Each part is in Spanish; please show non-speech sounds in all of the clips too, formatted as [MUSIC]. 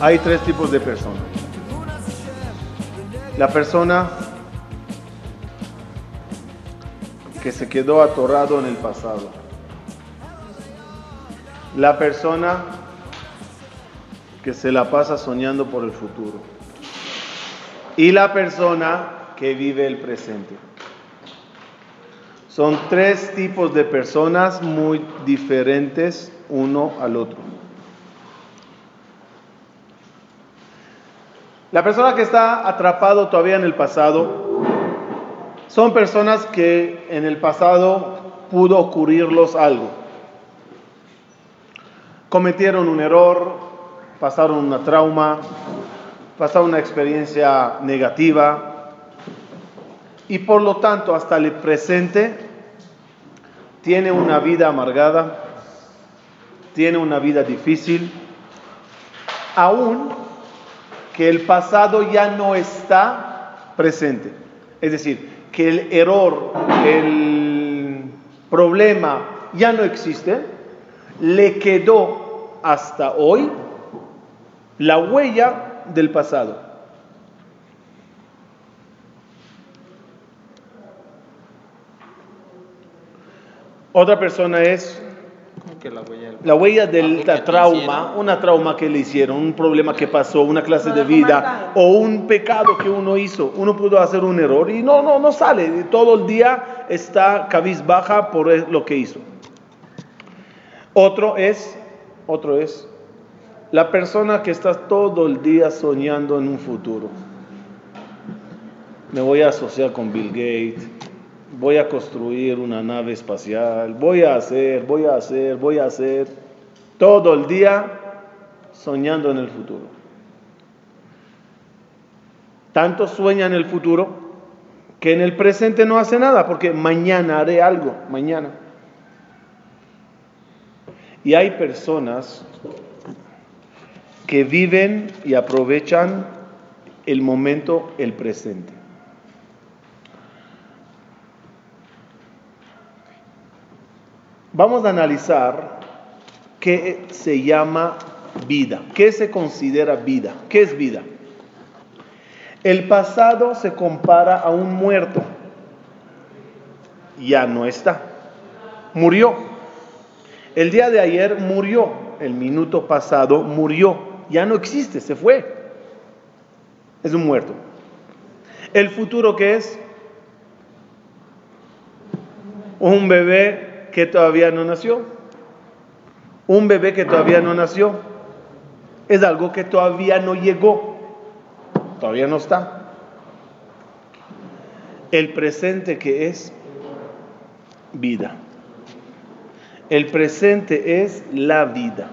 Hay tres tipos de personas. La persona que se quedó atorado en el pasado. La persona que se la pasa soñando por el futuro. Y la persona que vive el presente. Son tres tipos de personas muy diferentes uno al otro. La persona que está atrapado todavía en el pasado son personas que en el pasado pudo ocurrirlos algo. Cometieron un error, pasaron una trauma, pasaron una experiencia negativa y por lo tanto hasta el presente tiene una vida amargada, tiene una vida difícil, aún que el pasado ya no está presente. Es decir, que el error, el problema ya no existe, le quedó hasta hoy la huella del pasado. Otra persona es la huella, del trauma, una trauma que le hicieron, un problema que pasó, una clase de vida o un pecado que uno hizo. Uno pudo hacer un error y no, no, no sale. Todo el día está cabizbaja por lo que hizo. Otro es, otro es la persona que está todo el día soñando en un futuro. Me voy a asociar con Bill Gates voy a construir una nave espacial, voy a hacer, voy a hacer, voy a hacer, todo el día soñando en el futuro. Tanto sueña en el futuro que en el presente no hace nada, porque mañana haré algo, mañana. Y hay personas que viven y aprovechan el momento, el presente. Vamos a analizar qué se llama vida, qué se considera vida, qué es vida. El pasado se compara a un muerto, ya no está, murió. El día de ayer murió, el minuto pasado murió, ya no existe, se fue. Es un muerto. El futuro qué es? Un bebé que todavía no nació. Un bebé que todavía no nació. Es algo que todavía no llegó. Todavía no está. El presente que es vida. El presente es la vida.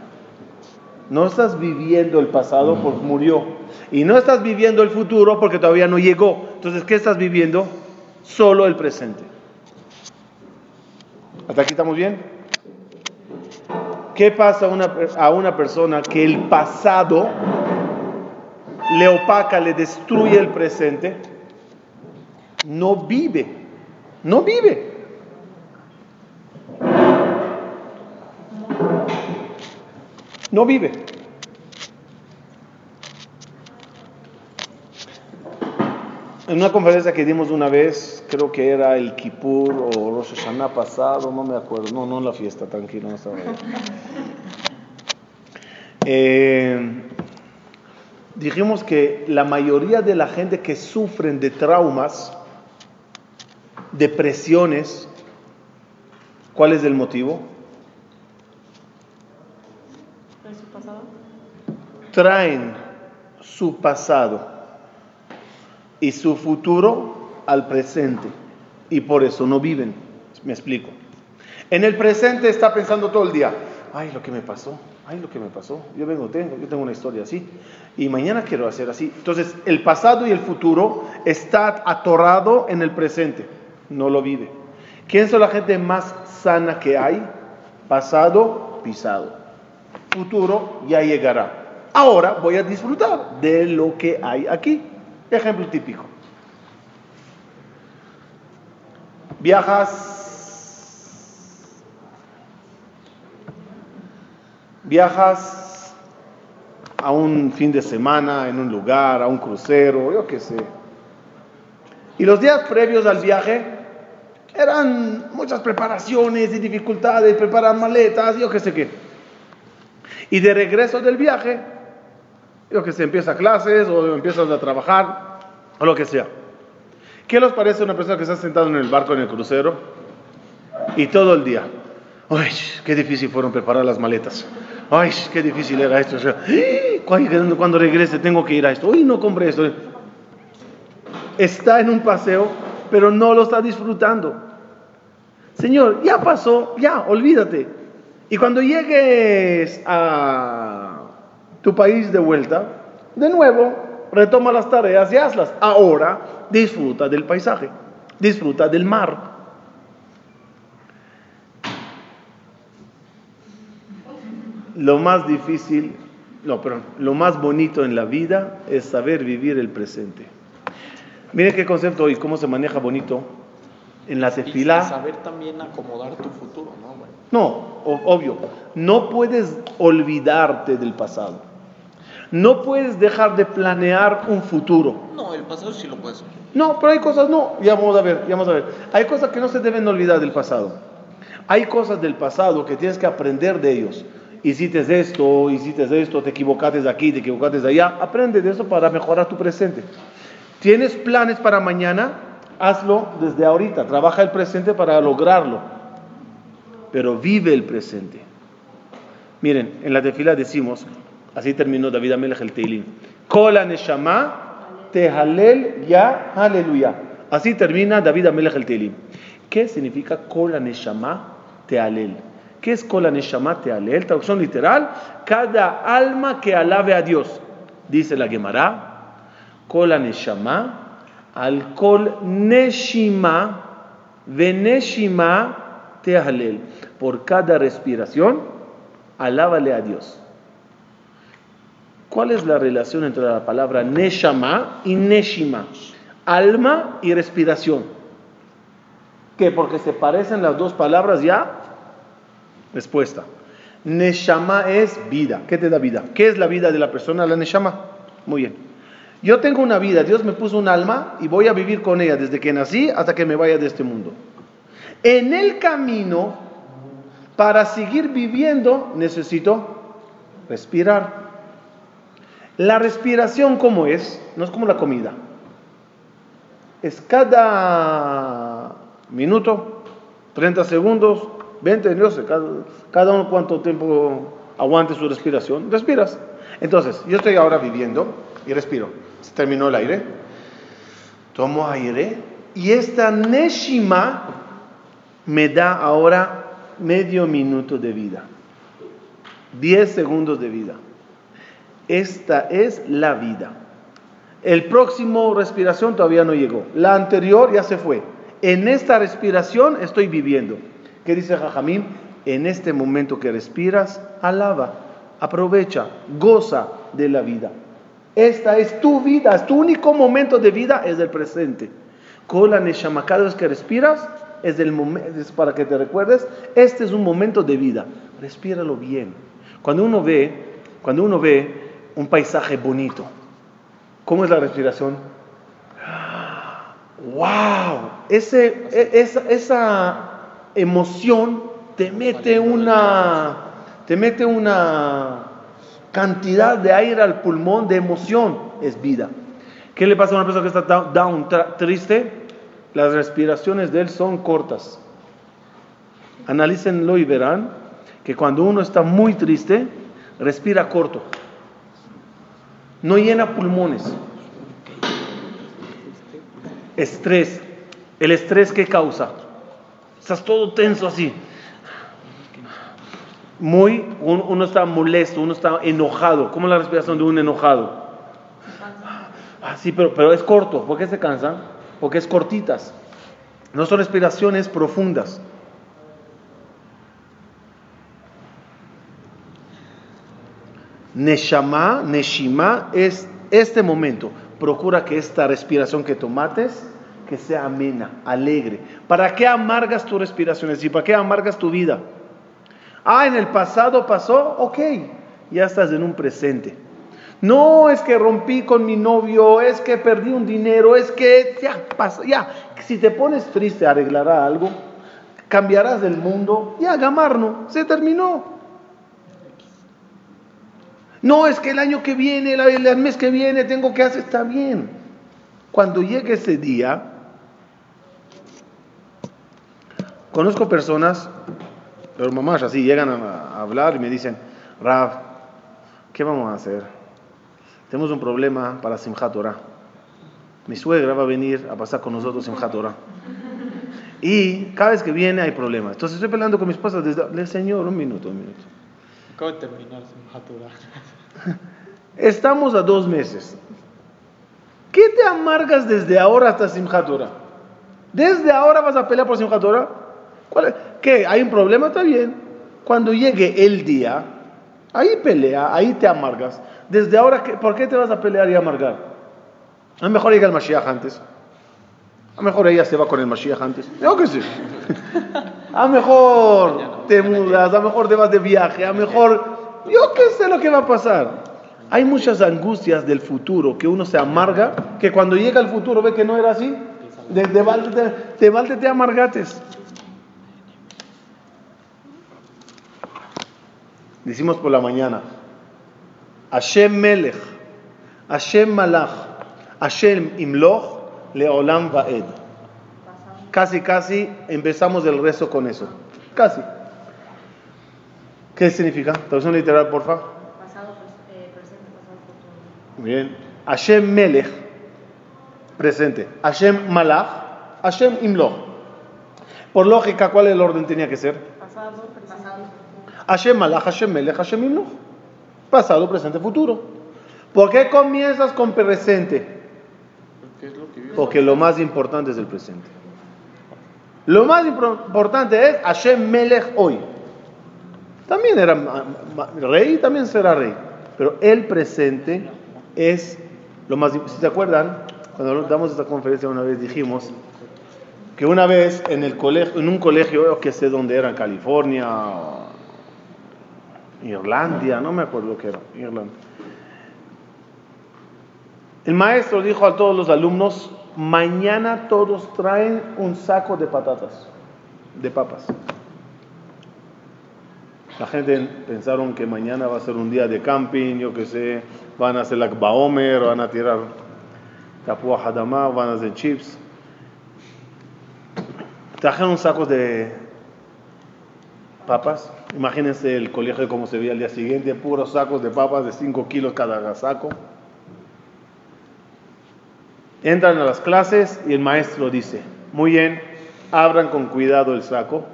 No estás viviendo el pasado porque murió. Y no estás viviendo el futuro porque todavía no llegó. Entonces, ¿qué estás viviendo? Solo el presente. ¿Hasta aquí estamos bien? ¿Qué pasa a una, a una persona que el pasado le opaca, le destruye el presente? No vive, no vive. No vive. En una conferencia que dimos una vez, creo que era el Kippur o Rosh Hashanah pasado, no me acuerdo, no, no la fiesta, tranquilo, no estaba ahí. [LAUGHS] Eh, dijimos que la mayoría de la gente que sufren de traumas, depresiones, ¿cuál es el motivo? Traen su pasado y su futuro al presente. Y por eso no viven. Me explico. En el presente está pensando todo el día, ay, lo que me pasó, ay, lo que me pasó. Yo vengo, tengo, yo tengo una historia así. Y mañana quiero hacer así. Entonces, el pasado y el futuro está atorado en el presente. No lo vive. ¿Quién es la gente más sana que hay? Pasado, pisado. Futuro, ya llegará. Ahora voy a disfrutar de lo que hay aquí. Ejemplo típico. Viajas, viajas a un fin de semana en un lugar, a un crucero, yo qué sé. Y los días previos al viaje eran muchas preparaciones y dificultades, preparar maletas, yo qué sé qué. Y de regreso del viaje, yo que sé, empieza clases o empiezas a trabajar o lo que sea. ¿Qué les parece una persona que está sentado en el barco, en el crucero, y todo el día? ¡Ay, qué difícil fueron preparar las maletas! ¡Ay, qué difícil era esto! cuando regrese tengo que ir a esto. ¡Uy, no compré esto! Está en un paseo, pero no lo está disfrutando. Señor, ya pasó, ya, olvídate. Y cuando llegues a tu país de vuelta, de nuevo, retoma las tareas y hazlas. Ahora disfruta del paisaje, disfruta del mar. Lo más difícil, no, perdón, lo más bonito en la vida es saber vivir el presente. Miren qué concepto y cómo se maneja bonito en la tefilá. Y saber también acomodar tu futuro, ¿no? No, obvio. No puedes olvidarte del pasado. No puedes dejar de planear un futuro. No, el pasado sí lo puedes. No, pero hay cosas no. Ya vamos a ver, ya vamos a ver. Hay cosas que no se deben olvidar del pasado. Hay cosas del pasado que tienes que aprender de ellos. Hiciste esto, hiciste esto, te equivocaste de aquí, te equivocaste de allá. Aprende de eso para mejorar tu presente. ¿Tienes planes para mañana? Hazlo desde ahorita. Trabaja el presente para lograrlo. Pero vive el presente. Miren, en la tefila decimos, así terminó David Amelech el Teilim. Kola neshama tehalel ya aleluya. Así termina David Amelech el Teilim. ¿Qué significa Kola neshama tehalel? ¿Qué es Kola neshama tehalel? Traducción literal, cada alma que alabe a Dios. Dice la Gemara, Kola neshama al kol neshima veneshima tehalel. Por cada respiración, alábale a Dios. ¿Cuál es la relación entre la palabra neshama y neshima? Alma y respiración. ¿Qué? Porque se parecen las dos palabras ya. Respuesta. Neshama es vida. ¿Qué te da vida? ¿Qué es la vida de la persona? La neshama. Muy bien. Yo tengo una vida, Dios me puso un alma y voy a vivir con ella desde que nací hasta que me vaya de este mundo. En el camino, para seguir viviendo, necesito respirar. La respiración, ¿cómo es? No es como la comida. Es cada minuto, 30 segundos, 20, no sé, cada, cada uno cuánto tiempo aguante su respiración. Respiras. Entonces, yo estoy ahora viviendo y respiro. Se terminó el aire. Tomo aire y esta Neshima me da ahora medio minuto de vida. 10 segundos de vida. Esta es la vida. El próximo respiración todavía no llegó. La anterior ya se fue. En esta respiración estoy viviendo. ¿Qué dice Jajamín? En este momento que respiras, alaba, aprovecha, goza de la vida. Esta es tu vida, es tu único momento de vida, es el presente. Con la Neshama, cada vez que respiras, es, el es para que te recuerdes, este es un momento de vida. Respíralo bien. Cuando uno ve, cuando uno ve un paisaje bonito, ¿cómo es la respiración? ¡Wow! Ese, e, esa, esa emoción te mete una, te mete una cantidad de aire al pulmón, de emoción, es vida. ¿Qué le pasa a una persona que está down, triste? Las respiraciones de él son cortas. Analícenlo y verán que cuando uno está muy triste, respira corto. No llena pulmones. Estrés. ¿El estrés qué causa? Estás todo tenso así. Muy, uno está molesto, uno está enojado. ¿Cómo es la respiración de un enojado? Ah, sí, pero, pero es corto. ¿Por qué se cansan? Porque es cortitas. No son respiraciones profundas. Neshama, Neshima es este momento. Procura que esta respiración que tomates que sea amena, alegre. ¿Para qué amargas tu respiración? Es ¿para qué amargas tu vida? Ah, en el pasado pasó, ok, ya estás en un presente. No, es que rompí con mi novio, es que perdí un dinero, es que ya pasa, ya. Si te pones triste, arreglará algo, cambiarás del mundo, ya, gamarno, se terminó. No, es que el año que viene, el mes que viene, tengo que hacer, está bien. Cuando llegue ese día, conozco personas, pero mamás así llegan a hablar y me dicen, Rav, ¿qué vamos a hacer? Tenemos un problema para Simchat Torah. Mi suegra va a venir a pasar con nosotros Simchat Torah. Y cada vez que viene hay problemas. Entonces estoy peleando con mi esposa desde... Señor, un minuto, un minuto. Acabo de terminar. [LAUGHS] Estamos a dos meses. ¿Qué te amargas desde ahora hasta Simchat Torah? ¿Desde ahora vas a pelear por Simchat Torah? ¿Qué? ¿Hay un problema? Está bien. Cuando llegue el día, ahí pelea, ahí te amargas. Desde ahora, ¿por qué te vas a pelear y amargar? A lo mejor llega el Mashiach antes. A lo mejor ella se va con el Mashiach antes. Yo qué sé. [LAUGHS] A mejor te mudas, a mejor te vas de viaje, a mejor... Yo qué sé lo que va a pasar. Hay muchas angustias del futuro que uno se amarga, que cuando llega el futuro ve que no era así. De, de te amargates. Decimos por la mañana, Hashem Melech, Hashem Malach, Hashem Imloch, Leolam Vaed. Casi, casi empezamos el rezo con eso. Casi. ¿Qué significa? Traducción literal, por favor. Pasado, eh, presente, pasado, futuro. Bien. Hashem Melech, presente. Hashem Malach, Hashem Imloch. Por lógica, ¿cuál es el orden tenía que ser? Pasado, presente. Hashem Malach, Hashem Melech, Hashem Imloch pasado, presente, futuro. ¿Por qué comienzas con presente? Porque lo más importante es el presente. Lo más importante es Hashem Melech hoy. También era rey, también será rey. Pero el presente es lo más Si se acuerdan, cuando damos esta conferencia una vez dijimos que una vez en el colegio, en un colegio que sé dónde era, en California, Irlandia, no me acuerdo qué era, Irlanda. El maestro dijo a todos los alumnos, mañana todos traen un saco de patatas, de papas. La gente pensaron que mañana va a ser un día de camping, yo que sé, van a hacer la baomer, van a tirar tapua hadamá, van a hacer chips. Trajeron sacos de papas Imagínense el colegio como se veía al día siguiente, puros sacos de papas de 5 kilos cada saco. Entran a las clases y el maestro dice, muy bien, abran con cuidado el saco,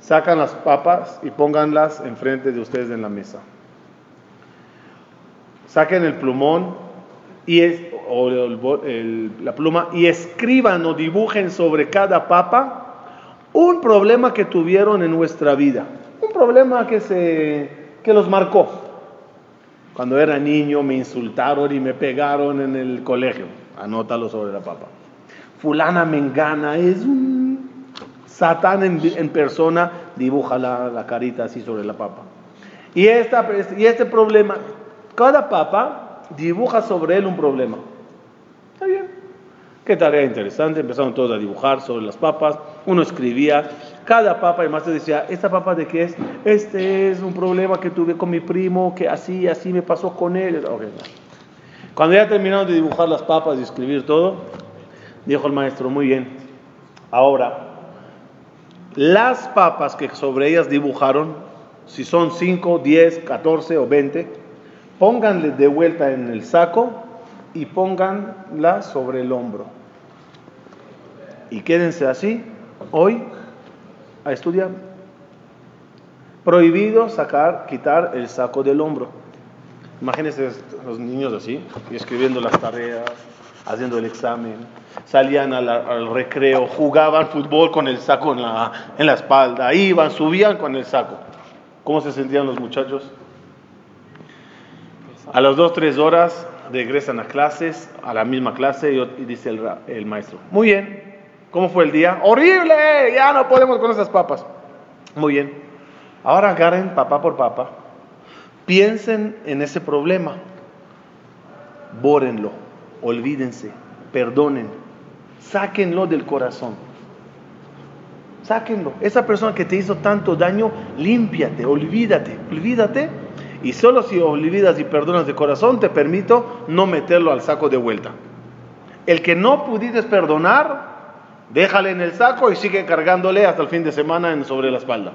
sacan las papas y pónganlas enfrente de ustedes en la mesa. Saquen el plumón y o la pluma y escriban o dibujen sobre cada papa un problema que tuvieron en nuestra vida, un problema que, se, que los marcó. Cuando era niño me insultaron y me pegaron en el colegio. Anótalo sobre la papa. Fulana Mengana es un satán en, persona, dibuja la, la, carita así sobre la papa. Y, esta, y este problema, cada papa dibuja sobre él un problema. Está bien. Qué tarea interesante. Empezaron todos a dibujar sobre las papas. Uno escribía cada papa el maestro decía, ¿esta papa de qué es? Este es un problema que tuve con mi primo, que así, así me pasó con él. Cuando ya terminaron de dibujar las papas y escribir todo, dijo el maestro, muy bien, ahora, las papas que sobre ellas dibujaron, si son 5, 10, 14 o 20, pónganle de vuelta en el saco y pónganla sobre el hombro. Y quédense así hoy a estudiar. Prohibido sacar, quitar el saco del hombro. Imagínense los niños así, escribiendo las tareas, haciendo el examen, salían al, recreo, jugaban fútbol con el saco en la, espalda, iban, subían con el saco. ¿Cómo se sentían los muchachos? A las dos, tres horas regresan a clases, a la misma clase, y, dice el maestro, muy bien, ¿cómo fue el día? Horrible, ya no podemos con esas papas. Muy bien, ahora agarren papá por papá, piensen en ese problema, bórenlo, olvídense, perdonen, sáquenlo del corazón. Sáquenlo. Esa persona que te hizo tanto daño, límpiate, olvídate, olvídate. Y solo si olvidas y perdonas de corazón, te permito no meterlo al saco de vuelta. El que no pudiste perdonar, déjale en el saco y sigue cargándole hasta el fin de semana sobre la espalda.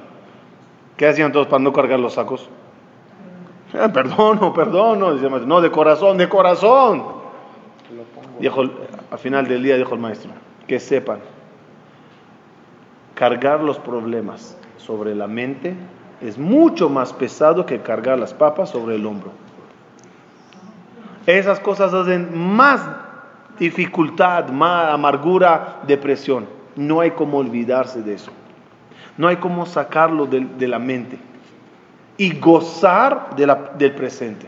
¿Qué hacían todos para no cargar los sacos? Ah, perdono, perdono. No, de corazón, de corazón. Dijo, al final del día dijo el maestro, que sepan, cargar los problemas sobre la mente es mucho más pesado que cargar las papas sobre el hombro. Esas cosas hacen más dificultad, más amargura, depresión. No hay como olvidarse de eso. No hay como sacarlo de, la mente y gozar del presente.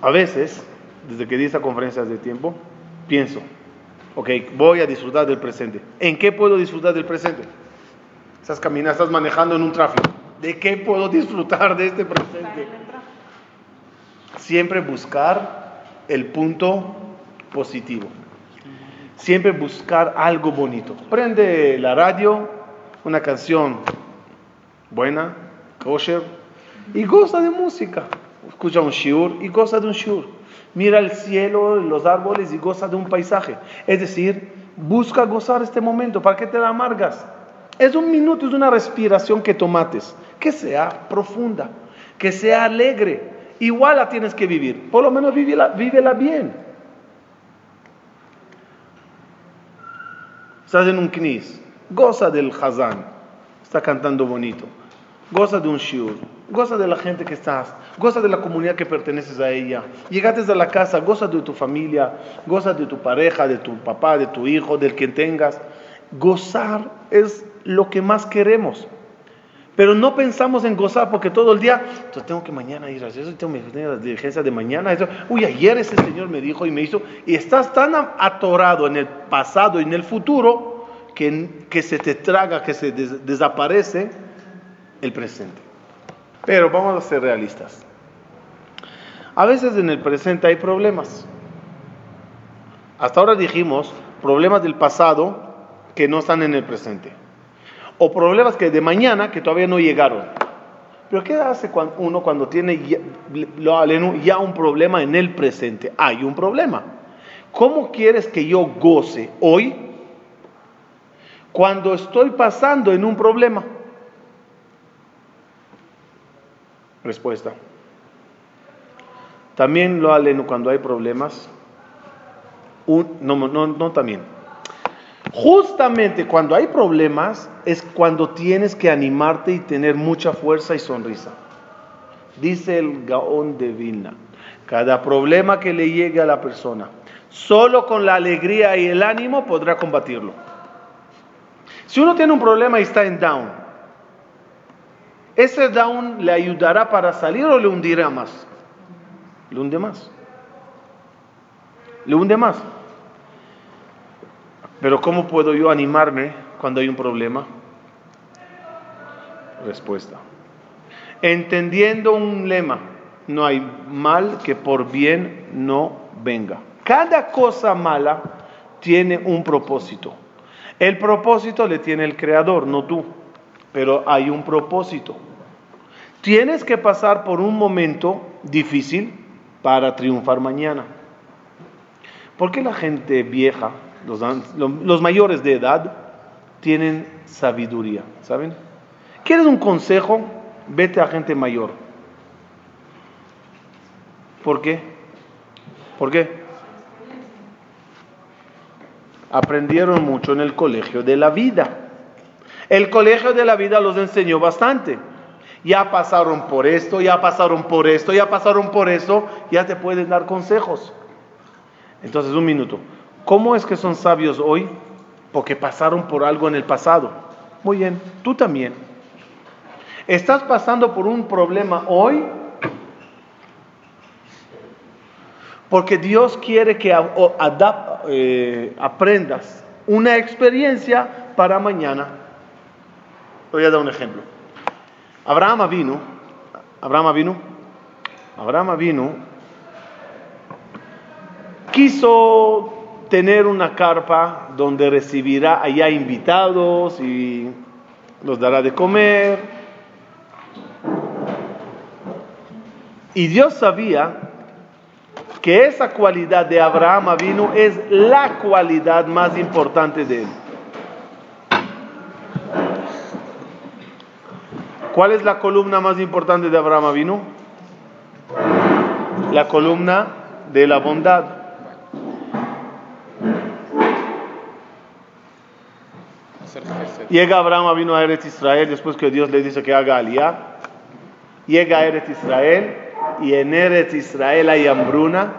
A veces, desde que di esta conferencia de tiempo, pienso, ok, voy a disfrutar del presente. ¿En qué puedo disfrutar del presente? Estás caminando, estás manejando en un tráfico. ¿De qué puedo disfrutar de este presente? Siempre buscar el punto positivo. Siempre buscar algo bonito. Prende la radio, una canción buena, kosher, y goza de música. Escucha un shiur y goza de un shiur. Mira el cielo, los árboles y goza de un paisaje. Es decir, busca gozar este momento. ¿Para qué te la amargas? Es un minuto, es una respiración que tomates, que sea profunda, que sea alegre. Igual la tienes que vivir. Por lo menos vívela, vívela bien. Estás en un knis, goza del Hazán, está cantando bonito. Goza de un shiur, goza de la gente que estás, goza de la comunidad que perteneces a ella. Llegaste a la casa, goza de tu familia, goza de tu pareja, de tu papá, de tu hijo, del que tengas. Gozar es lo que más queremos. Pero no pensamos en gozar porque todo el día, yo tengo que mañana ir a eso, tengo que tener la diligencia de mañana. Uy, ayer ese Señor me dijo y me hizo. Y estás tan atorado en el pasado y en el futuro que, que se te traga, que se desaparece el presente. Pero vamos a ser realistas. A veces en el presente hay problemas. Hasta ahora dijimos problemas del pasado que no están en el presente o problemas que de mañana que todavía no llegaron. Pero ¿qué hace uno cuando tiene ya, un problema en el presente? Hay un problema. ¿Cómo quieres que yo goce hoy cuando estoy pasando en un problema? Respuesta. También lo aleno cuando hay problemas. no, no, no también Justamente cuando hay problemas es cuando tienes que animarte y tener mucha fuerza y sonrisa. Dice el Gaón de Vilna, cada problema que le llegue a la persona, solo con la alegría y el ánimo podrá combatirlo. Si uno tiene un problema y está en down, ese down le ayudará para salir o le hundirá más. Le hunde más. Le hunde más. Pero ¿cómo puedo yo animarme cuando hay un problema? Respuesta. Entendiendo un lema, no hay mal que por bien no venga. Cada cosa mala tiene un propósito. El propósito le tiene el creador, no tú, pero hay un propósito. Tienes que pasar por un momento difícil para triunfar mañana. ¿Por qué la gente vieja los, mayores de edad tienen sabiduría, ¿saben? ¿Quieres un consejo? Vete a gente mayor. ¿Por qué? ¿Por qué? Aprendieron mucho en el colegio de la vida. El colegio de la vida los enseñó bastante. Ya pasaron por esto, ya pasaron por esto, ya pasaron por eso, ya te pueden dar consejos. Entonces, un minuto. ¿Cómo es que son sabios hoy? Porque pasaron por algo en el pasado. Muy bien, tú también. ¿Estás pasando por un problema hoy? Porque Dios quiere que eh, aprendas una experiencia para mañana. Voy a dar un ejemplo. Abraham vino, Abraham vino, Abraham vino quiso tener una carpa donde recibirá allá invitados y los dará de comer. Y Dios sabía que esa cualidad de Abraham vino es la cualidad más importante de él. ¿Cuál es la columna más importante de Abraham vino? La columna de la bondad. Llega Abraham vino a Eretz Israel después que Dios le dice que haga aliyah. Llega a Eretz Israel y en Eretz Israel hay hambruna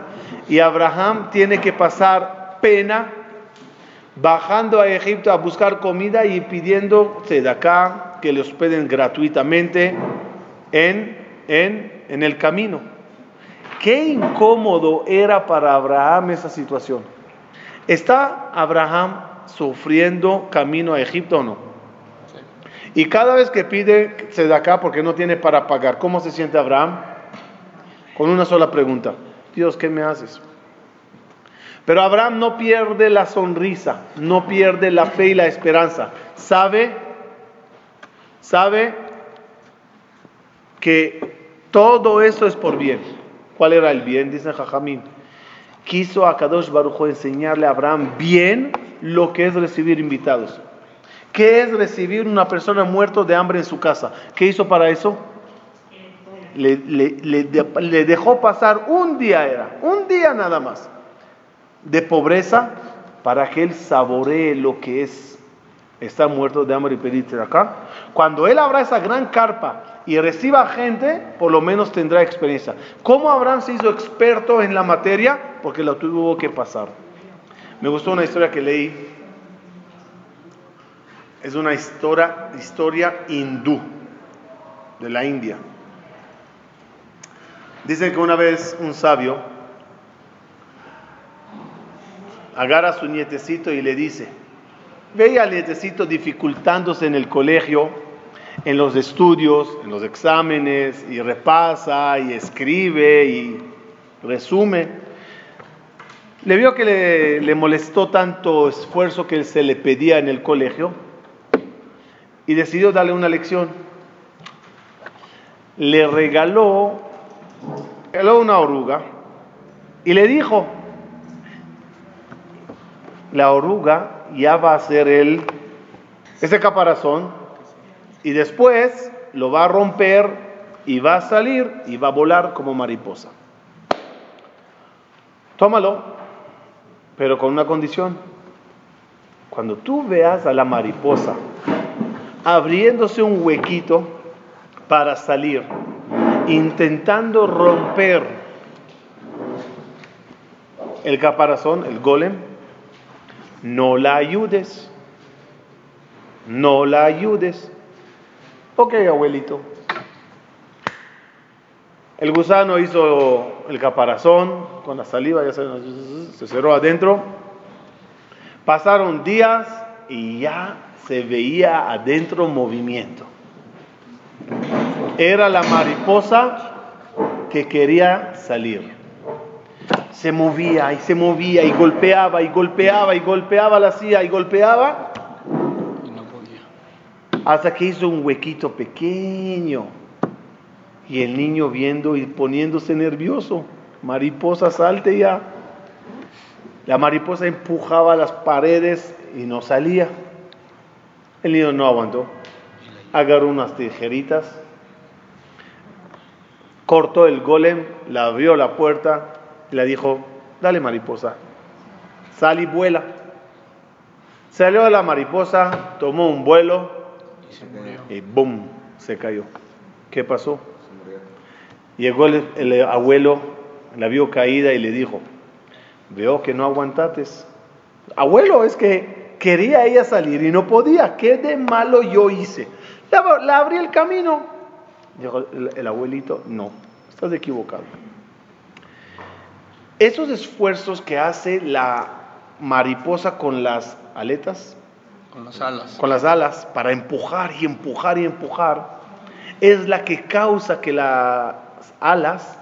y Abraham tiene que pasar pena bajando a Egipto a buscar comida y pidiendo acá que le hospeden gratuitamente en, en, en el camino. Qué incómodo era para Abraham esa situación. ¿Está Abraham sufriendo camino a Egipto o no? Y cada vez que pide acá porque no tiene para pagar, ¿cómo se siente Abraham? Con una sola pregunta. Dios, ¿qué me haces? Pero Abraham no pierde la sonrisa, no pierde la fe y la esperanza. Sabe, sabe que todo eso es por bien. ¿Cuál era el bien? Dice Jajamín. Quiso a Kadosh Barujo enseñarle a Abraham bien lo que es recibir invitados. ¿Qué es recibir una persona muerta de hambre en su casa? ¿Qué hizo para eso? Le, dejó pasar un día, era, un día nada más de pobreza para que él saboree lo que es estar muerto de hambre y pedirte acá. Cuando él abra esa gran carpa y reciba gente, por lo menos tendrá experiencia. ¿Cómo Abraham se hizo experto en la materia? Porque lo tuvo que pasar. Me gustó una historia que leí. Es una historia, historia hindú de la India. Dicen que una vez un sabio agarra a su nietecito y le dice, ve al nietecito dificultándose en el colegio, en los estudios, en los exámenes, y repasa y escribe y resume. Le vio que le, le molestó tanto esfuerzo que se le pedía en el colegio y decidió darle una lección. Le regaló, regaló una oruga y le dijo, la oruga ya va a ser el, ese caparazón y después lo va a romper y va a salir y va a volar como mariposa. Tómalo, pero con una condición. Cuando tú veas a la mariposa abriéndose un huequito para salir, intentando romper el caparazón, el golem, no la ayudes, no la ayudes. Ok, abuelito. El gusano hizo el caparazón con la saliva, ya se, se cerró adentro. Pasaron días y ya se veía adentro movimiento. Era la mariposa que quería salir se movía y se movía y golpeaba y golpeaba y golpeaba la silla y golpeaba. Y no podía. Hasta que hizo un huequito pequeño. Y el niño viendo y poniéndose nervioso. Mariposa, salte ya. La mariposa empujaba las paredes y no salía. El niño no aguantó. Agarró unas tijeritas, cortó el golem, le abrió la puerta y le dijo, dale mariposa, sal y vuela. Salió la mariposa, tomó un vuelo y, ¡boom! se cayó. ¿Qué pasó? Llegó el, abuelo, la vio caída y le dijo, veo que no aguantates. Abuelo, es que quería ella salir y no podía. ¿Qué de malo yo hice? Le, abrí el camino. Dijo el abuelito, no, estás equivocado. Esos esfuerzos que hace la mariposa con las aletas, con las alas, con las alas para empujar y empujar y empujar, es la que causa que las alas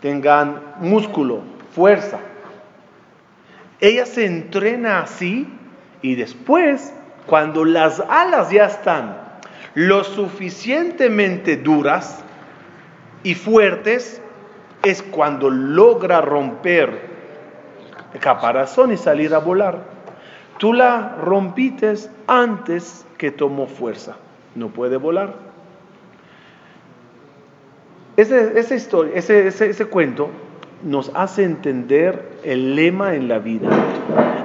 tengan músculo, fuerza. Ella se entrena así y después, cuando las alas ya están lo suficientemente duras y fuertes, es cuando logra romper el caparazón y salir a volar. Tú la rompites antes que tomó fuerza. No puede volar. Ese, historia, ese, ese cuento nos hace entender el lema en la vida.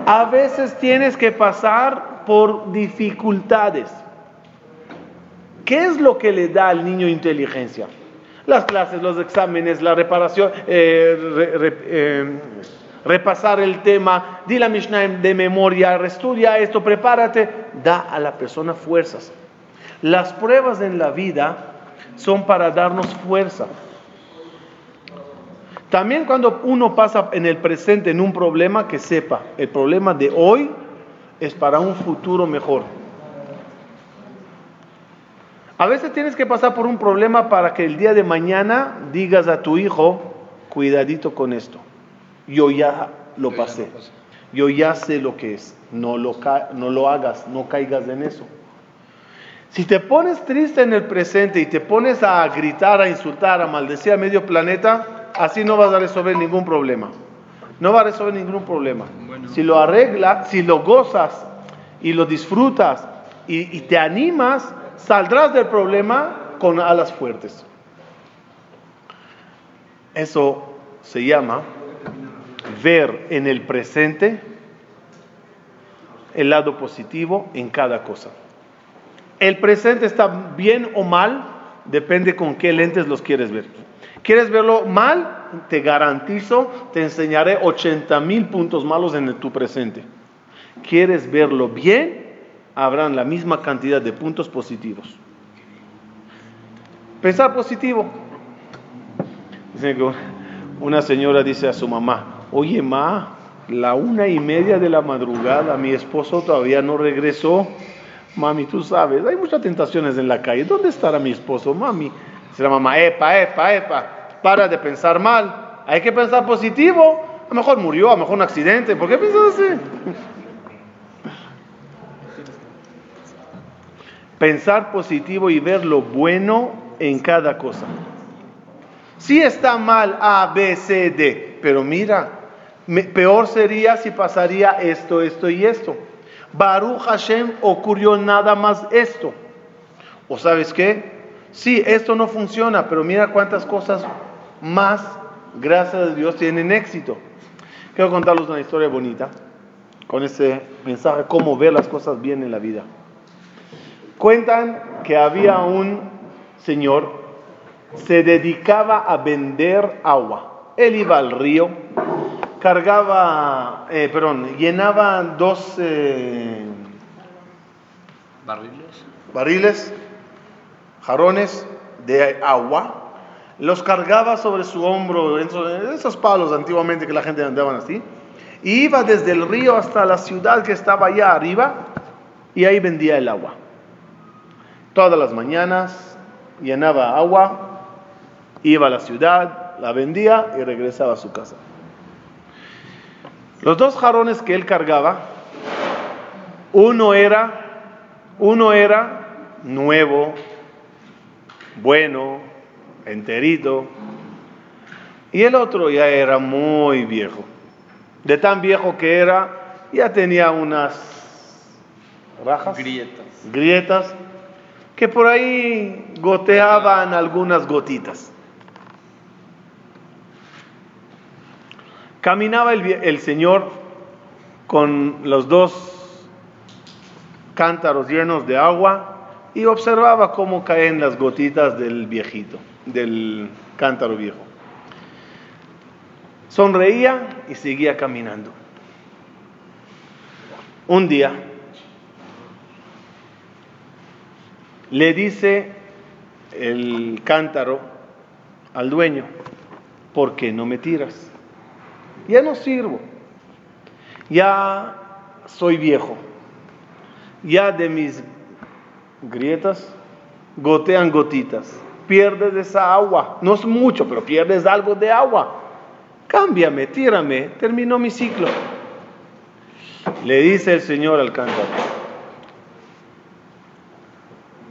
A veces tienes que pasar por dificultades. ¿Qué es lo que le da al niño inteligencia? Las clases, los exámenes, la reparación, eh, eh, repasar el tema, di la Mishnah de memoria, estudia esto, prepárate, da a la persona fuerzas. Las pruebas en la vida son para darnos fuerza. También cuando uno pasa en el presente en un problema, que sepa, el problema de hoy es para un futuro mejor. A veces tienes que pasar por un problema para que el día de mañana digas a tu hijo, cuidadito con esto. Yo ya lo pasé. Yo ya sé lo que es. No lo, no lo hagas, no caigas en eso. Si te pones triste en el presente y te pones a gritar, a insultar, a maldecir a medio planeta, así no vas a resolver ningún problema. No va a resolver ningún problema. Si lo arreglas, si lo gozas y lo disfrutas y, te animas, saldrás del problema con alas fuertes. Eso se llama ver en el presente el lado positivo en cada cosa. El presente está bien o mal, depende con qué lentes los quieres ver. ¿Quieres verlo mal? Te garantizo, te enseñaré 80 mil puntos malos en tu presente. ¿Quieres verlo bien? Habrán la misma cantidad de puntos positivos. Pensar positivo. Una señora dice a su mamá, oye ma, la una y media de la madrugada, mi esposo todavía no regresó. Mami, tú sabes, hay muchas tentaciones en la calle. ¿Dónde estará mi esposo? Mami, Dice la mamá, epa, epa, epa, para de pensar mal, hay que pensar positivo. A lo mejor murió, a lo mejor un accidente, ¿por qué piensas así? Pensar positivo y ver lo bueno en cada cosa. Si está mal A, B, C, D, pero mira, peor sería si pasaría esto, esto y esto. Baruch Hashem ocurrió nada más esto. ¿O sabes qué? sí, esto no funciona, pero mira cuántas cosas más, gracias a Dios, tienen éxito. Quiero contarles una historia bonita con ese mensaje, cómo ver las cosas bien en la vida. Cuentan que había un señor, se dedicaba a vender agua. Él iba al río, cargaba, eh, perdón, llenaba dos eh, barriles. barriles jarrones de agua, los cargaba sobre su hombro, en esos palos antiguamente que la gente andaban así, y iba desde el río hasta la ciudad que estaba allá arriba, y ahí vendía el agua. Todas las mañanas llenaba agua, iba a la ciudad, la vendía y regresaba a su casa. Los dos jarrones que él cargaba, uno era, uno era nuevo, bueno, enterito. Y el otro ya era muy viejo. De tan viejo que era, ya tenía unas rajas, grietas, grietas que por ahí goteaban algunas gotitas. Caminaba el, Señor con los dos cántaros llenos de agua y observaba cómo caen las gotitas del viejito, del cántaro viejo. Sonreía y seguía caminando. Un día le dice el cántaro al dueño, ¿por qué no me tiras? Ya no sirvo, ya soy viejo, ya de mis grietas, gotean gotitas. Pierdes esa agua. No es mucho, pero pierdes algo de agua. Cámbiame, tírame. Terminó mi ciclo. Le dice el Señor al cántaro.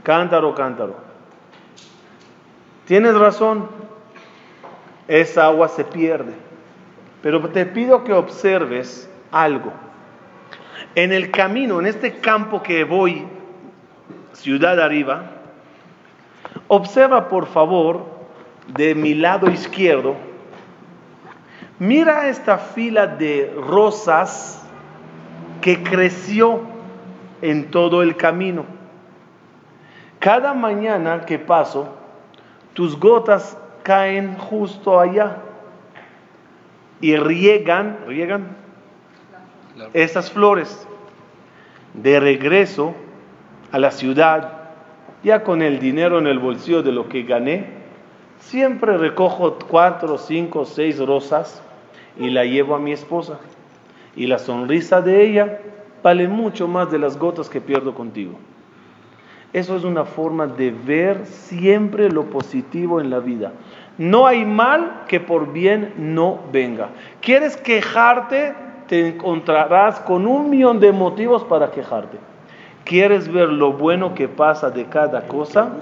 Cántaro, cántaro. Tienes razón. Esa agua se pierde. Pero te pido que observes algo. En el camino, en este campo que voy, ciudad arriba, observa por favor de mi lado izquierdo, mira esta fila de rosas que creció en todo el camino. Cada mañana que paso, tus gotas caen justo allá y riegan, riegan esas flores. De regreso a la ciudad, ya con el dinero en el bolsillo de lo que gané, siempre recojo cuatro, cinco, seis rosas y la llevo a mi esposa. Y la sonrisa de ella vale mucho más de las gotas que pierdo contigo. Eso es una forma de ver siempre lo positivo en la vida. No hay mal que por bien no venga. ¿Quieres quejarte? Te encontrarás con un millón de motivos para quejarte. ¿Quieres ver lo bueno que pasa de cada cosa?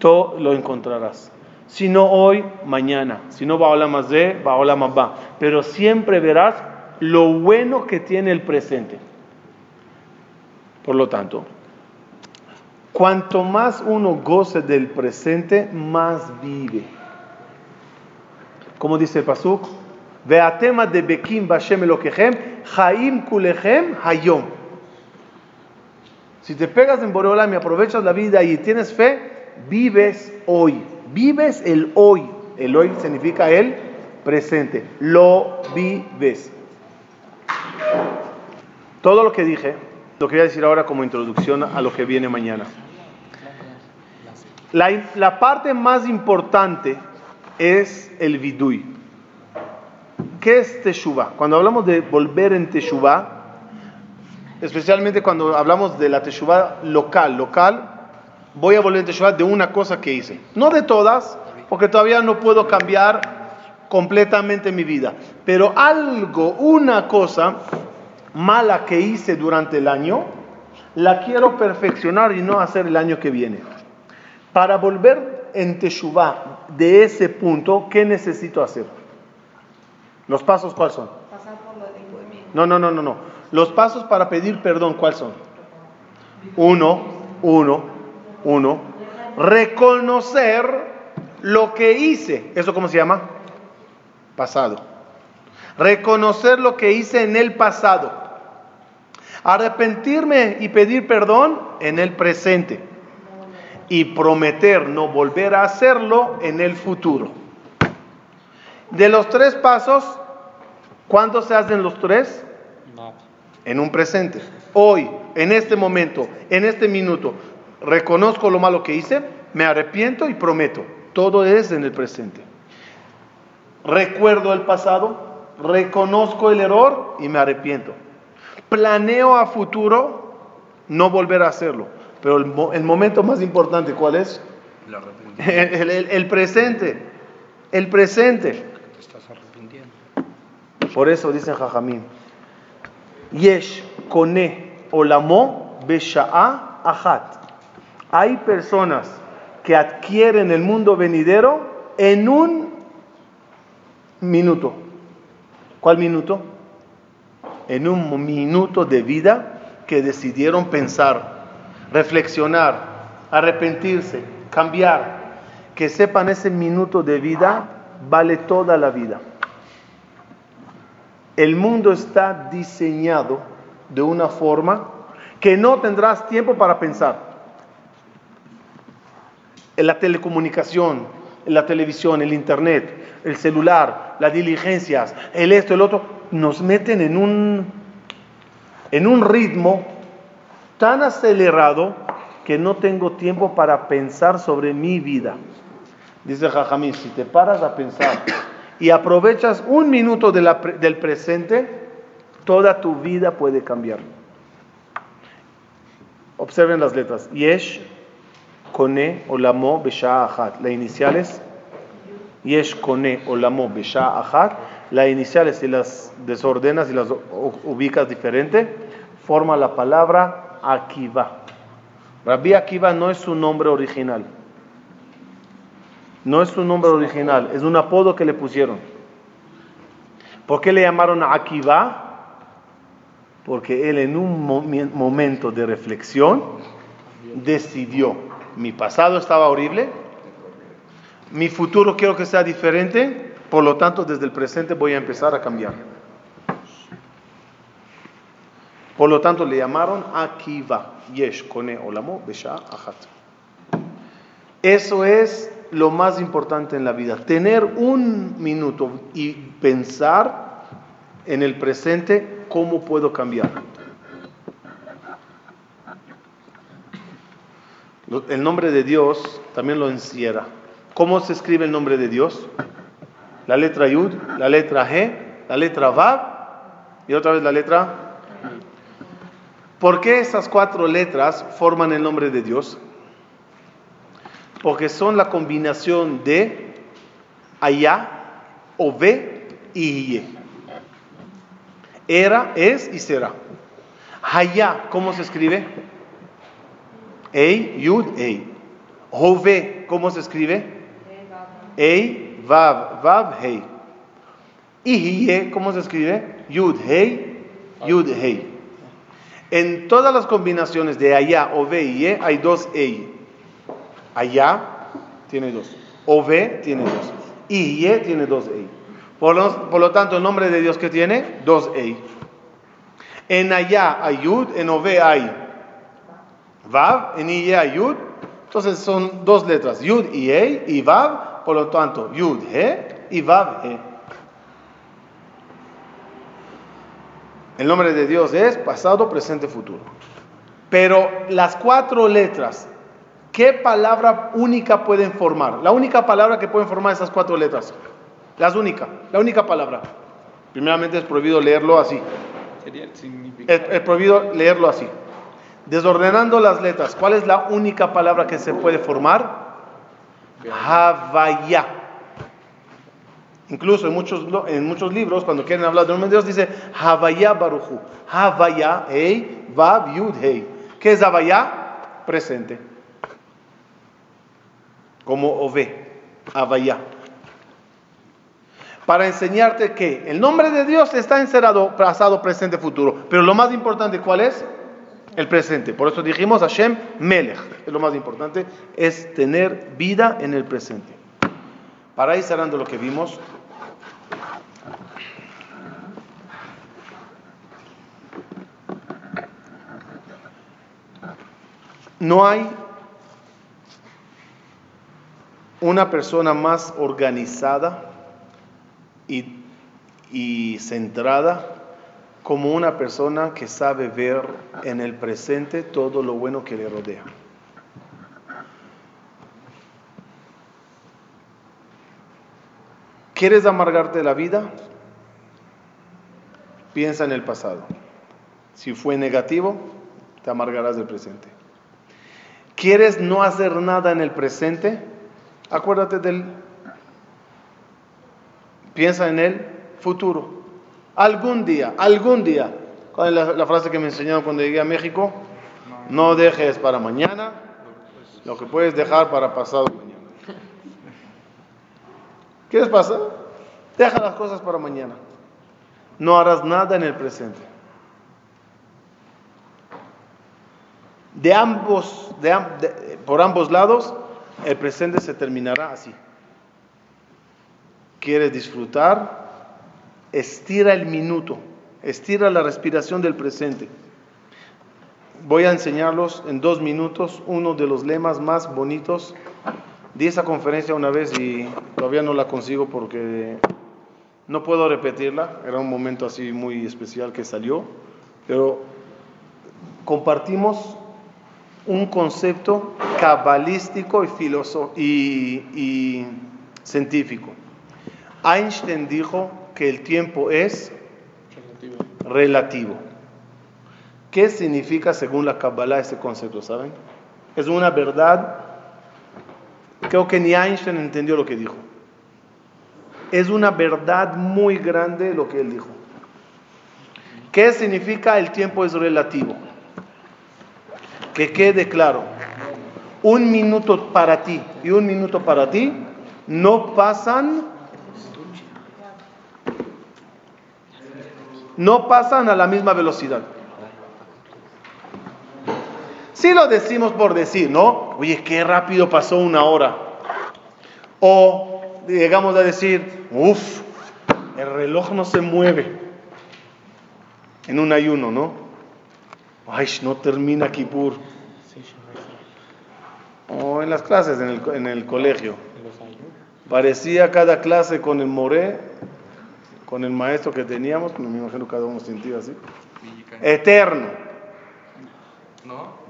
Todo lo encontrarás. Si no hoy, mañana. Si no va a más de, va a más va. Pero siempre verás lo bueno que tiene el presente. Por lo tanto, cuanto más uno goce del presente, más vive. Como dice el Pasuk, tema de Bekim Bashem Elokehem, Haim Kulechem Hayom. Si te pegas en Boreolam y aprovechas la vida y tienes fe, vives hoy. Vives el hoy. El hoy significa el presente. Lo vives. Todo lo que dije, lo quería decir ahora como introducción a lo que viene mañana. La, parte más importante es el vidui. ¿Qué es Teshuvah? Cuando hablamos de volver en Teshuvah, especialmente cuando hablamos de la Teshuvah local, local, voy a volver en Teshuvah de una cosa que hice. No de todas, porque todavía no puedo cambiar completamente mi vida. Pero algo, una cosa mala que hice durante el año, la quiero perfeccionar y no hacer el año que viene. Para volver en Teshuvah de ese punto, ¿qué necesito hacer? ¿Los pasos cuáles son? Pasar por lo No, no, no, no, no. Los pasos para pedir perdón, ¿cuáles son? Uno, uno, uno. Reconocer lo que hice. ¿Eso cómo se llama? Pasado. Reconocer lo que hice en el pasado. Arrepentirme y pedir perdón en el presente y prometer no volver a hacerlo en el futuro. De los tres pasos, ¿cuándo se hacen los tres? En un presente. Hoy, en este momento, en este minuto, reconozco lo malo que hice, me arrepiento y prometo. Todo es en el presente. Recuerdo el pasado, reconozco el error y me arrepiento. Planeo a futuro no volver a hacerlo pero el, momento más importante, ¿cuál es? [LAUGHS] El, el, presente. El presente. estás arrepintiendo. Por eso dicen Jajamín. Yesh kone olamo besha'a ahat. Hay personas que adquieren el mundo venidero en un minuto. ¿Cuál minuto? En un minuto de vida que decidieron pensar reflexionar, arrepentirse, cambiar, que sepan ese minuto de vida vale toda la vida. El mundo está diseñado de una forma que no tendrás tiempo para pensar. En la telecomunicación, en la televisión, el internet, el celular, las diligencias, el esto, el otro, nos meten en un, en un ritmo tan acelerado que no tengo tiempo para pensar sobre mi vida. Dice Jajamín, si te paras a pensar y aprovechas un minuto del presente, toda tu vida puede cambiar. Observen las letras. Yesh, Kone, Olamo, Besha, Ahat. La inicial es Yesh, Kone, Olamo, Besha, Ahat. las iniciales, si las desordenas y las ubicas diferente, forma la palabra Akiva. Rabbi Akiva no es su nombre original. No es su nombre original, es un apodo que le pusieron. ¿Por qué le llamaron Akiva? Porque él en un momen- momento de reflexión decidió, mi pasado estaba horrible, mi futuro quiero que sea diferente, por lo tanto desde el presente voy a empezar a cambiar. Por lo tanto le llamaron Akiva, Yesh Kone Olamo Besha Achat. Eso es lo más importante en la vida, tener un minuto y pensar en el presente cómo puedo cambiar. El nombre de Dios también lo encierra. ¿Cómo se escribe el nombre de Dios? La letra Yud, la letra G, la letra Vav y otra vez la letra. ¿Por qué esas cuatro letras forman el nombre de Dios? Porque son la combinación de Allá, Ove y Ye. Era, es y será. Hayá, ¿cómo se escribe? Ei, Yud, Ei. Hove, ¿cómo se escribe? Ei, Vav, Vav, Hei. Y Ye, ¿cómo se escribe? Yud, Hei, Yud, Hei. En todas las combinaciones de allá, Ove y Ye hay dos Ei. Allá tiene dos. Ove tiene dos. Y Ye tiene dos Ei. Por lo, por lo tanto, el nombre de Dios que tiene, dos Ei. En allá hay Yud, en Ove hay Vav, en Iye hay Yud. Entonces son dos letras, Yud y Ei y Vav, por lo tanto, Yud, He y Vav, He. El nombre de Dios es pasado, presente, futuro. Pero las cuatro letras, ¿qué palabra única pueden formar? La única palabra que pueden formar esas cuatro letras. Las única, la única palabra. Primeramente es prohibido leerlo así. Sería el significado. Es, es prohibido leerlo así. Desordenando las letras, ¿cuál es la única palabra que se puede formar? Havaya. Incluso en muchos, en muchos libros, cuando quieren hablar del nombre de Dios, dice Havaya Baruchu. Havaya, Ei, Vav, Yud, Hei. ¿Qué es Havaya? Presente. Como Ove. Havaya. Para enseñarte que el nombre de Dios está encerrado pasado, presente, futuro. Pero lo más importante, ¿cuál es? El presente. Por eso dijimos Hashem Melech. Es lo más importante, es tener vida en el presente. Para ir cerrando lo que vimos, no hay una persona más organizada y, centrada como una persona que sabe ver en el presente todo lo bueno que le rodea. ¿Quieres amargarte la vida? Piensa en el pasado. Si fue negativo, te amargarás del presente. ¿Quieres no hacer nada en el presente? Acuérdate del... Piensa en el futuro. Algún día, algún día. ¿Cuál es la, frase que me enseñaron cuando llegué a México? No dejes para mañana lo que puedes dejar para pasado mañana. ¿Quieres pasar? Deja las cosas para mañana. No harás nada en el presente. De ambos, de por ambos lados, el presente se terminará así. ¿Quieres disfrutar? Estira el minuto, estira la respiración del presente. Voy a enseñarlos en dos minutos uno de los lemas más bonitos. Di esa conferencia una vez y todavía no la consigo porque no puedo repetirla. Era un momento así muy especial que salió. Pero compartimos un concepto cabalístico y, y, y científico. Einstein dijo que el tiempo es Relativo. relativo. ¿Qué significa según la Kabbalah ese concepto? ¿Saben? Es una verdad. Creo que ni Einstein entendió lo que dijo. es una verdad muy grande lo que él dijo. ¿Qué significa el tiempo es relativo? Que quede claro, un minuto para ti y un minuto para ti no pasan no pasan a la misma velocidad. Si lo decimos por decir, ¿no? Oye, qué rápido pasó una hora. O llegamos a decir, uff, el reloj no se mueve en un ayuno, ¿no? Ay, no termina Kippur. O en las clases en el, en el colegio. Parecía cada clase con el moré, con el maestro que teníamos, me imagino cada uno sentía así. Eterno. ¿No?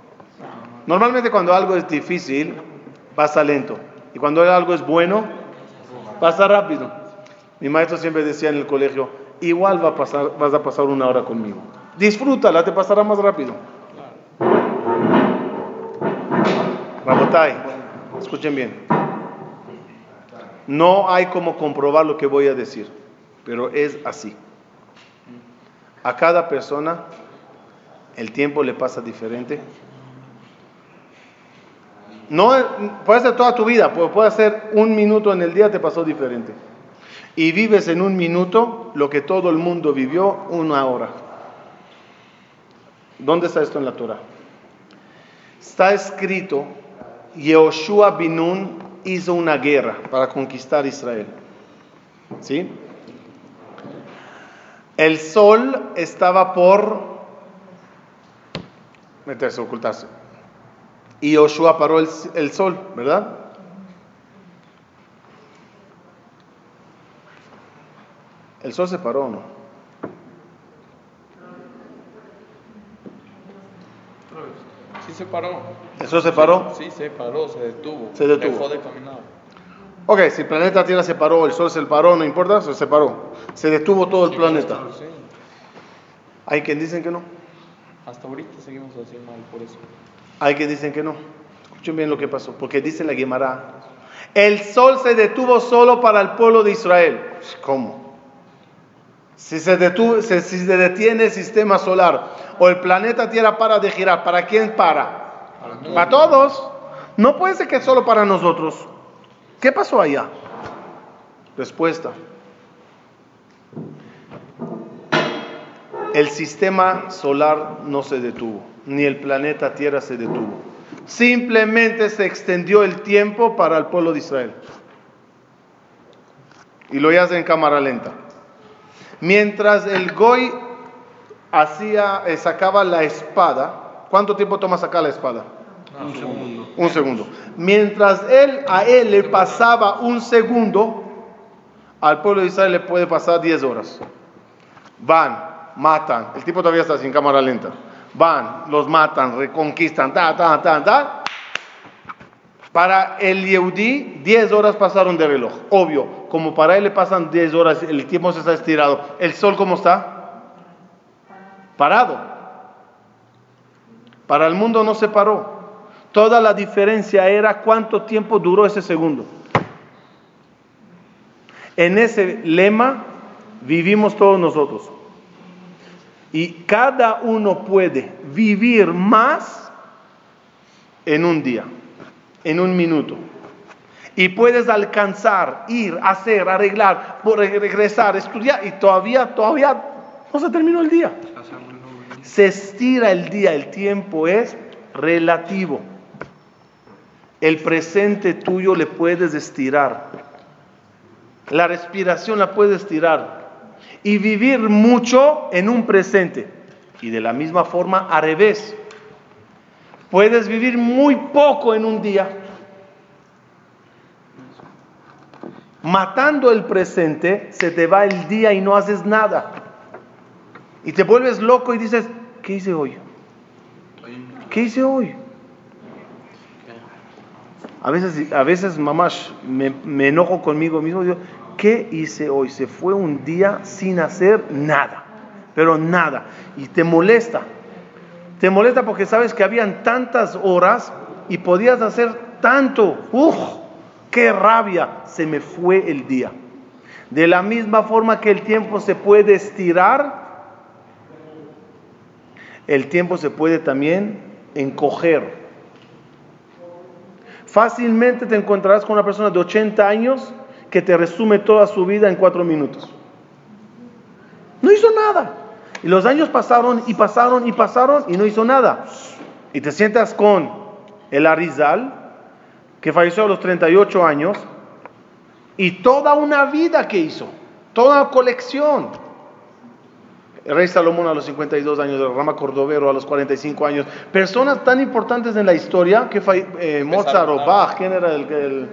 Normalmente cuando algo es difícil, pasa lento. Y cuando algo es bueno, pasa rápido. Mi maestro siempre decía en el colegio, igual va a pasar, vas a pasar una hora conmigo. Disfrútala, te pasará más rápido. Rabotai, escuchen bien. No hay como comprobar lo que voy a decir, pero es así. A cada persona el tiempo le pasa diferente. No puede ser toda tu vida, puede ser un minuto en el día te pasó diferente. Y vives en un minuto lo que todo el mundo vivió una hora. ¿Dónde está esto en la Torah? Está escrito, Yehoshua Binun hizo una guerra para conquistar Israel. ¿Sí? El sol estaba por meterse, ocultarse. Y Joshua paró el, el sol, ¿verdad? ¿El sol se paró o no? Sí se paró. ¿El sol se paró? Sí, se paró, se detuvo. Se detuvo. Dejó de caminar. Ok, si el planeta Tierra se paró, el sol se paró, no importa, se separó. Se detuvo todo el planeta. Sí. Hay quien dicen que no. Hasta ahorita seguimos así mal por eso. Hay que dicen que no. Escuchen bien lo que pasó, porque dice la Gemara, el sol se detuvo solo para el pueblo de Israel. ¿Cómo? Si se, detiene el sistema solar o el planeta Tierra para de girar, ¿para quién para? Para todo. Para todos. No puede ser que solo para nosotros. ¿Qué pasó allá? Respuesta. El sistema solar no se detuvo, ni el planeta Tierra se detuvo. Simplemente se extendió el tiempo para el pueblo de Israel. Y lo hace en cámara lenta. Mientras el Goy hacía, eh, sacaba la espada, ¿cuánto tiempo toma sacar la espada? un segundo. Un segundo. Mientras él a él le pasaba un segundo, al pueblo de Israel le puede pasar 10 horas. Van, matan. El tipo todavía está sin cámara lenta. Van, los matan, reconquistan, ta, ta, ta, ta. Para el Yehudi, 10 horas pasaron de reloj. Obvio, como para él le pasan 10 horas, el tiempo se está estirado. ¿El sol cómo está? Parado. Para el mundo no se paró. Toda la diferencia era cuánto tiempo duró ese segundo. En ese lema vivimos todos nosotros. Y cada uno puede vivir más en un día, en un minuto. Y puedes alcanzar, ir, hacer, arreglar, regresar, estudiar y todavía, todavía no se terminó el día. Se estira el día, el tiempo es relativo. El presente tuyo le puedes estirar. La respiración la puedes estirar. Y vivir mucho en un presente. Y de la misma forma, al revés. Puedes vivir muy poco en un día. Matando el presente, se te va el día y no haces nada. Y te vuelves loco y dices, ¿qué hice hoy? ¿Qué hice hoy? A veces, a veces mamás, me, me enojo conmigo mismo. Digo, ¿qué hice hoy? Se fue un día sin hacer nada, pero nada. Y te molesta. Te molesta porque sabes que habían tantas horas y podías hacer tanto. ¡Uf! ¡Qué rabia! Se me fue el día. De la misma forma que el tiempo se puede estirar, el tiempo se puede también encoger. Fácilmente te encontrarás con una persona de 80 años que te resume toda su vida en cuatro minutos. No hizo nada. Y los años pasaron y pasaron y pasaron y no hizo nada. Y te sientas con el Arizal, que falleció a los 38 años, y toda una vida que hizo, toda colección. El rey Salomón a los 52 años, el Rama Cordovero a los 45 años, personas tan importantes en la historia que eh, Mozart o Bach, ¿quién era el, el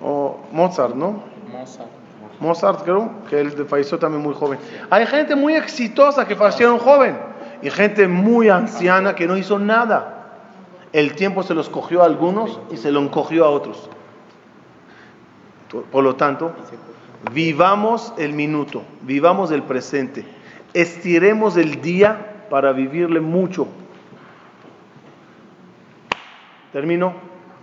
o Mozart, ¿no? Mozart. Mozart creo que él falleció también muy joven. Hay gente muy exitosa que fallecieron joven y gente muy anciana que no hizo nada. El tiempo se los cogió a algunos y se lo encogió a otros. Por lo tanto, vivamos el minuto, vivamos el presente, estiremos el día para vivirle mucho. Termino.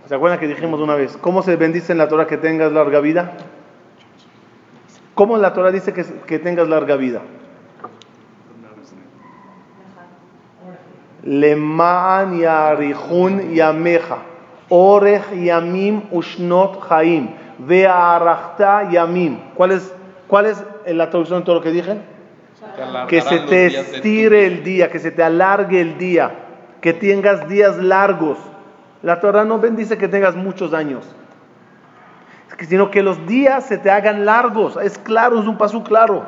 ¿Se acuerdan que dijimos una vez? ¿Cómo se bendice en la Torah que tengas larga vida? ¿Cómo la Torah dice que, que tengas larga vida? Leman yarihun yameja, orej yamim ushnot chaim, ve'arachta yamim. ¿Cuál es, ¿Cuál es la traducción de todo lo que dije? Que se te estire el día, que se te alargue el día, que tengas días largos. La Torah no bendice que tengas muchos años, sino que los días se te hagan largos. Es claro, es un paso claro.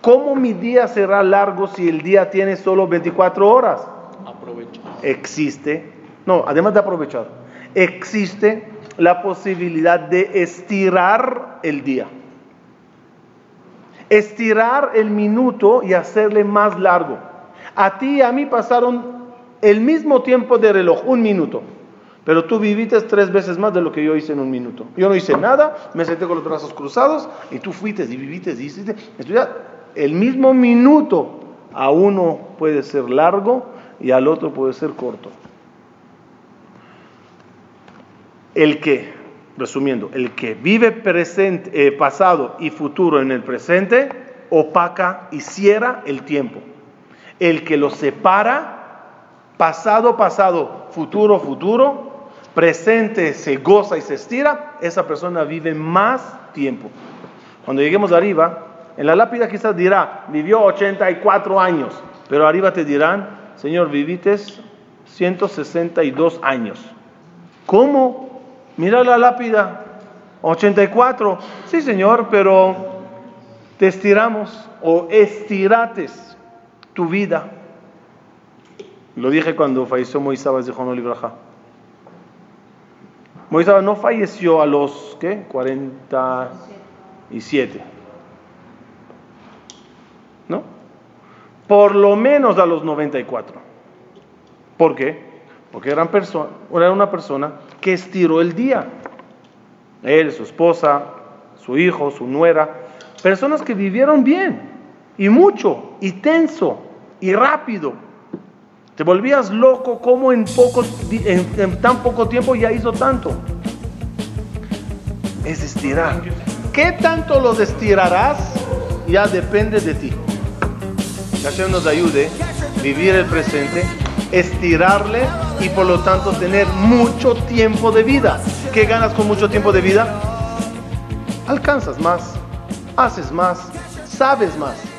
¿Cómo mi día será largo si el día tiene solo 24 horas? Aprovechar. Existe, no, además de aprovechar, existe la posibilidad de estirar el día. Estirar el minuto y hacerle más largo. A ti y a mí pasaron el mismo tiempo de reloj, un minuto. Pero tú viviste tres veces más de lo que yo hice en un minuto. Yo no hice nada, me senté con los brazos cruzados y tú fuiste y viviste y hiciste. El mismo minuto a uno puede ser largo y al otro puede ser corto. El que, resumiendo, el que vive presente, eh, pasado y futuro en el presente, opaca y cierra el tiempo. El que lo separa, pasado, pasado, futuro, futuro, presente se goza y se estira, esa persona vive más tiempo. Cuando lleguemos arriba, en la lápida quizás dirá, vivió 84 años, pero arriba te dirán, Señor, vivites 162 años. ¿Cómo? Mira la lápida, 84. Sí, Señor, pero te estiramos o estirates tu vida. Lo dije cuando falleció Moisés de Jonol Ibrahá. Moisés no falleció a los ¿qué? 47. ¿No? Por lo menos a los 94. ¿Por qué? Porque era una persona que estiró el día. Él, su esposa, su hijo, su nuera. Personas que vivieron bien y mucho y tenso y rápido te volvías loco como en, en, tan poco tiempo ya hizo tanto. Es estirar. ¿Qué tanto los estirarás? Ya depende de ti. Que Hashem nos ayude a vivir el presente, estirarle y por lo tanto tener mucho tiempo de vida. ¿Qué ganas con mucho tiempo de vida? Alcanzas más, haces más, sabes más.